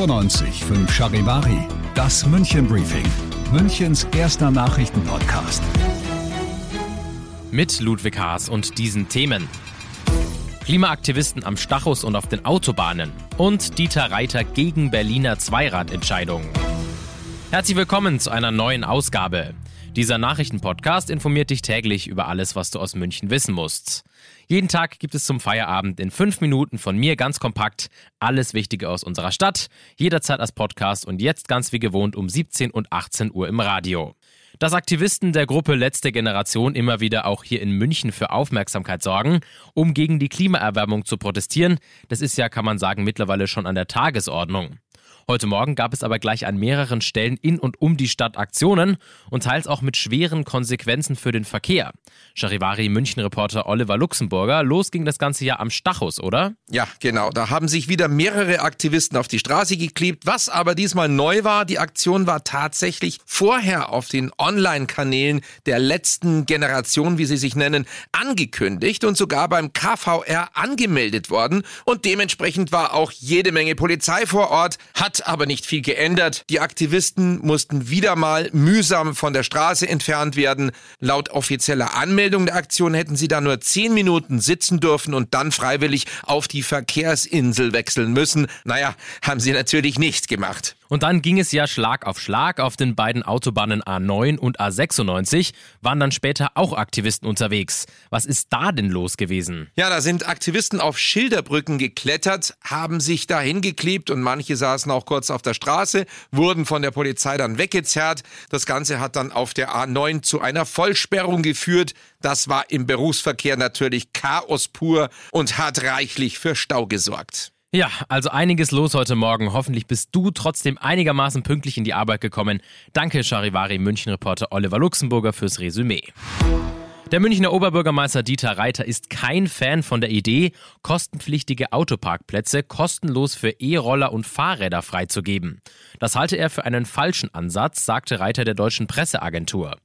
95 5 Charivari, das München Briefing, Münchens erster Nachrichtenpodcast. Mit Ludwig Haas und diesen Themen. Klimaaktivisten am Stachus und auf den Autobahnen und Dieter Reiter gegen Berliner Zweiradentscheidung. Herzlich willkommen zu einer neuen Ausgabe. Dieser Nachrichtenpodcast informiert dich täglich über alles, was du aus München wissen musst. Jeden Tag gibt es zum Feierabend in fünf Minuten von mir ganz kompakt alles Wichtige aus unserer Stadt, jederzeit als Podcast und jetzt ganz wie gewohnt um 17 und 18 Uhr im Radio. Dass Aktivisten der Gruppe Letzte Generation immer wieder auch hier in München für Aufmerksamkeit sorgen, um gegen die Klimaerwärmung zu protestieren, das ist ja, kann man sagen, mittlerweile schon an der Tagesordnung. Heute Morgen gab es aber gleich an mehreren Stellen in und um die Stadt Aktionen und teils auch mit schweren Konsequenzen für den Verkehr. Charivari München-Reporter Oliver Luxemburger, los ging das ganze Jahr am Stachus, oder? Ja, genau. Da haben sich wieder mehrere Aktivisten auf die Straße geklebt. Was aber diesmal neu war, die Aktion war tatsächlich vorher auf den Online-Kanälen der letzten Generation, wie sie sich nennen, angekündigt und sogar beim KVR angemeldet worden. Und dementsprechend war auch jede Menge Polizei vor Ort, hat aber nicht viel geändert. Die Aktivisten mussten wieder mal mühsam von der Straße entfernt werden. Laut offizieller Anmeldung der Aktion hätten sie da nur zehn Minuten sitzen dürfen und dann freiwillig auf die Verkehrsinsel wechseln müssen. Naja, haben sie natürlich nicht gemacht. Und dann ging es ja Schlag auf Schlag. Auf den beiden Autobahnen A9 und A96 waren dann später auch Aktivisten unterwegs. Was ist da denn los gewesen? Ja, da sind Aktivisten auf Schilderbrücken geklettert, haben sich da hingeklebt und manche saßen auch kurz auf der Straße, wurden von der Polizei dann weggezerrt. Das Ganze hat dann auf der A9 zu einer Vollsperrung geführt. Das war im Berufsverkehr natürlich Chaos pur und hat reichlich für Stau gesorgt. Ja, also einiges los heute Morgen. Hoffentlich bist du trotzdem einigermaßen pünktlich in die Arbeit gekommen. Danke, Charivari München-Reporter Oliver Luxemburger fürs Resümee. Der Münchner Oberbürgermeister Dieter Reiter ist kein Fan von der Idee, kostenpflichtige Autoparkplätze kostenlos für E-Roller und Fahrräder freizugeben. Das halte er für einen falschen Ansatz, sagte Reiter der deutschen Presseagentur.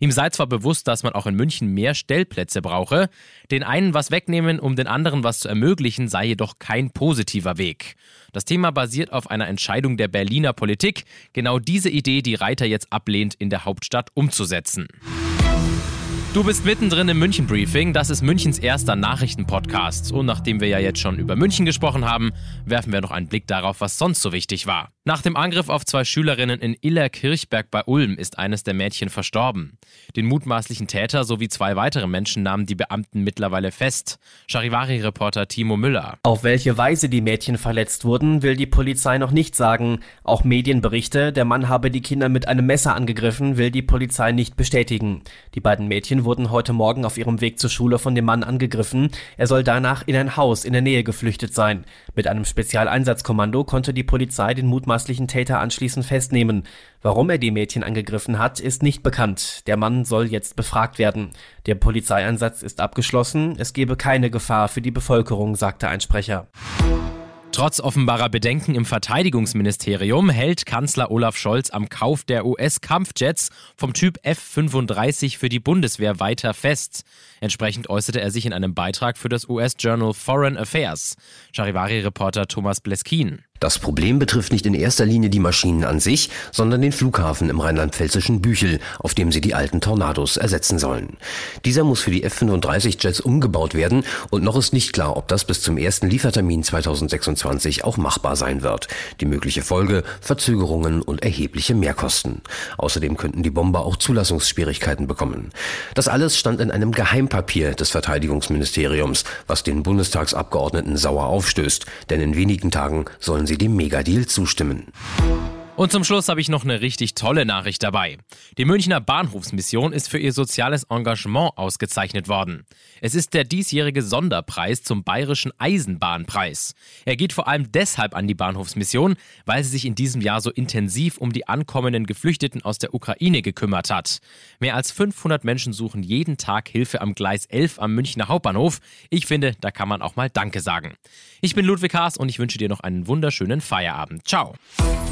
Ihm sei zwar bewusst, dass man auch in München mehr Stellplätze brauche, den einen was wegnehmen, um den anderen was zu ermöglichen, sei jedoch kein positiver Weg. Das Thema basiert auf einer Entscheidung der Berliner Politik, genau diese Idee, die Reiter jetzt ablehnt, in der Hauptstadt umzusetzen. Du bist mittendrin im München Briefing. Das ist Münchens erster Nachrichtenpodcast. Und nachdem wir ja jetzt schon über München gesprochen haben, werfen wir noch einen Blick darauf, was sonst so wichtig war. Nach dem Angriff auf zwei Schülerinnen in Illerkirchberg bei Ulm ist eines der Mädchen verstorben. Den mutmaßlichen Täter sowie zwei weitere Menschen nahmen die Beamten mittlerweile fest. Charivari-Reporter Timo Müller. Auf welche Weise die Mädchen verletzt wurden, will die Polizei noch nicht sagen. Auch Medienberichte, der Mann habe die Kinder mit einem Messer angegriffen, will die Polizei nicht bestätigen. Die beiden Mädchen wurden heute Morgen auf ihrem Weg zur Schule von dem Mann angegriffen. Er soll danach in ein Haus in der Nähe geflüchtet sein. Mit einem Spezialeinsatzkommando konnte die Polizei den mutmaßlichen Täter anschließend festnehmen. Warum er die Mädchen angegriffen hat, ist nicht bekannt. Der Mann soll jetzt befragt werden. Der Polizeieinsatz ist abgeschlossen. Es gebe keine Gefahr für die Bevölkerung, sagte ein Sprecher. Trotz offenbarer Bedenken im Verteidigungsministerium hält Kanzler Olaf Scholz am Kauf der US-Kampfjets vom Typ F-35 für die Bundeswehr weiter fest. Entsprechend äußerte er sich in einem Beitrag für das US-Journal Foreign Affairs. Charivari-Reporter Thomas Bleskin. Das Problem betrifft nicht in erster Linie die Maschinen an sich, sondern den Flughafen im rheinland-pfälzischen Büchel, auf dem sie die alten Tornados ersetzen sollen. Dieser muss für die F-35 Jets umgebaut werden und noch ist nicht klar, ob das bis zum ersten Liefertermin 2026 auch machbar sein wird. Die mögliche Folge Verzögerungen und erhebliche Mehrkosten. Außerdem könnten die Bomber auch Zulassungsschwierigkeiten bekommen. Das alles stand in einem Geheimpapier des Verteidigungsministeriums, was den Bundestagsabgeordneten sauer aufstößt, denn in wenigen Tagen sollen sie sie dem Megadeal zustimmen. Und zum Schluss habe ich noch eine richtig tolle Nachricht dabei. Die Münchner Bahnhofsmission ist für ihr soziales Engagement ausgezeichnet worden. Es ist der diesjährige Sonderpreis zum Bayerischen Eisenbahnpreis. Er geht vor allem deshalb an die Bahnhofsmission, weil sie sich in diesem Jahr so intensiv um die ankommenden Geflüchteten aus der Ukraine gekümmert hat. Mehr als 500 Menschen suchen jeden Tag Hilfe am Gleis 11 am Münchner Hauptbahnhof. Ich finde, da kann man auch mal Danke sagen. Ich bin Ludwig Haas und ich wünsche dir noch einen wunderschönen Feierabend. Ciao.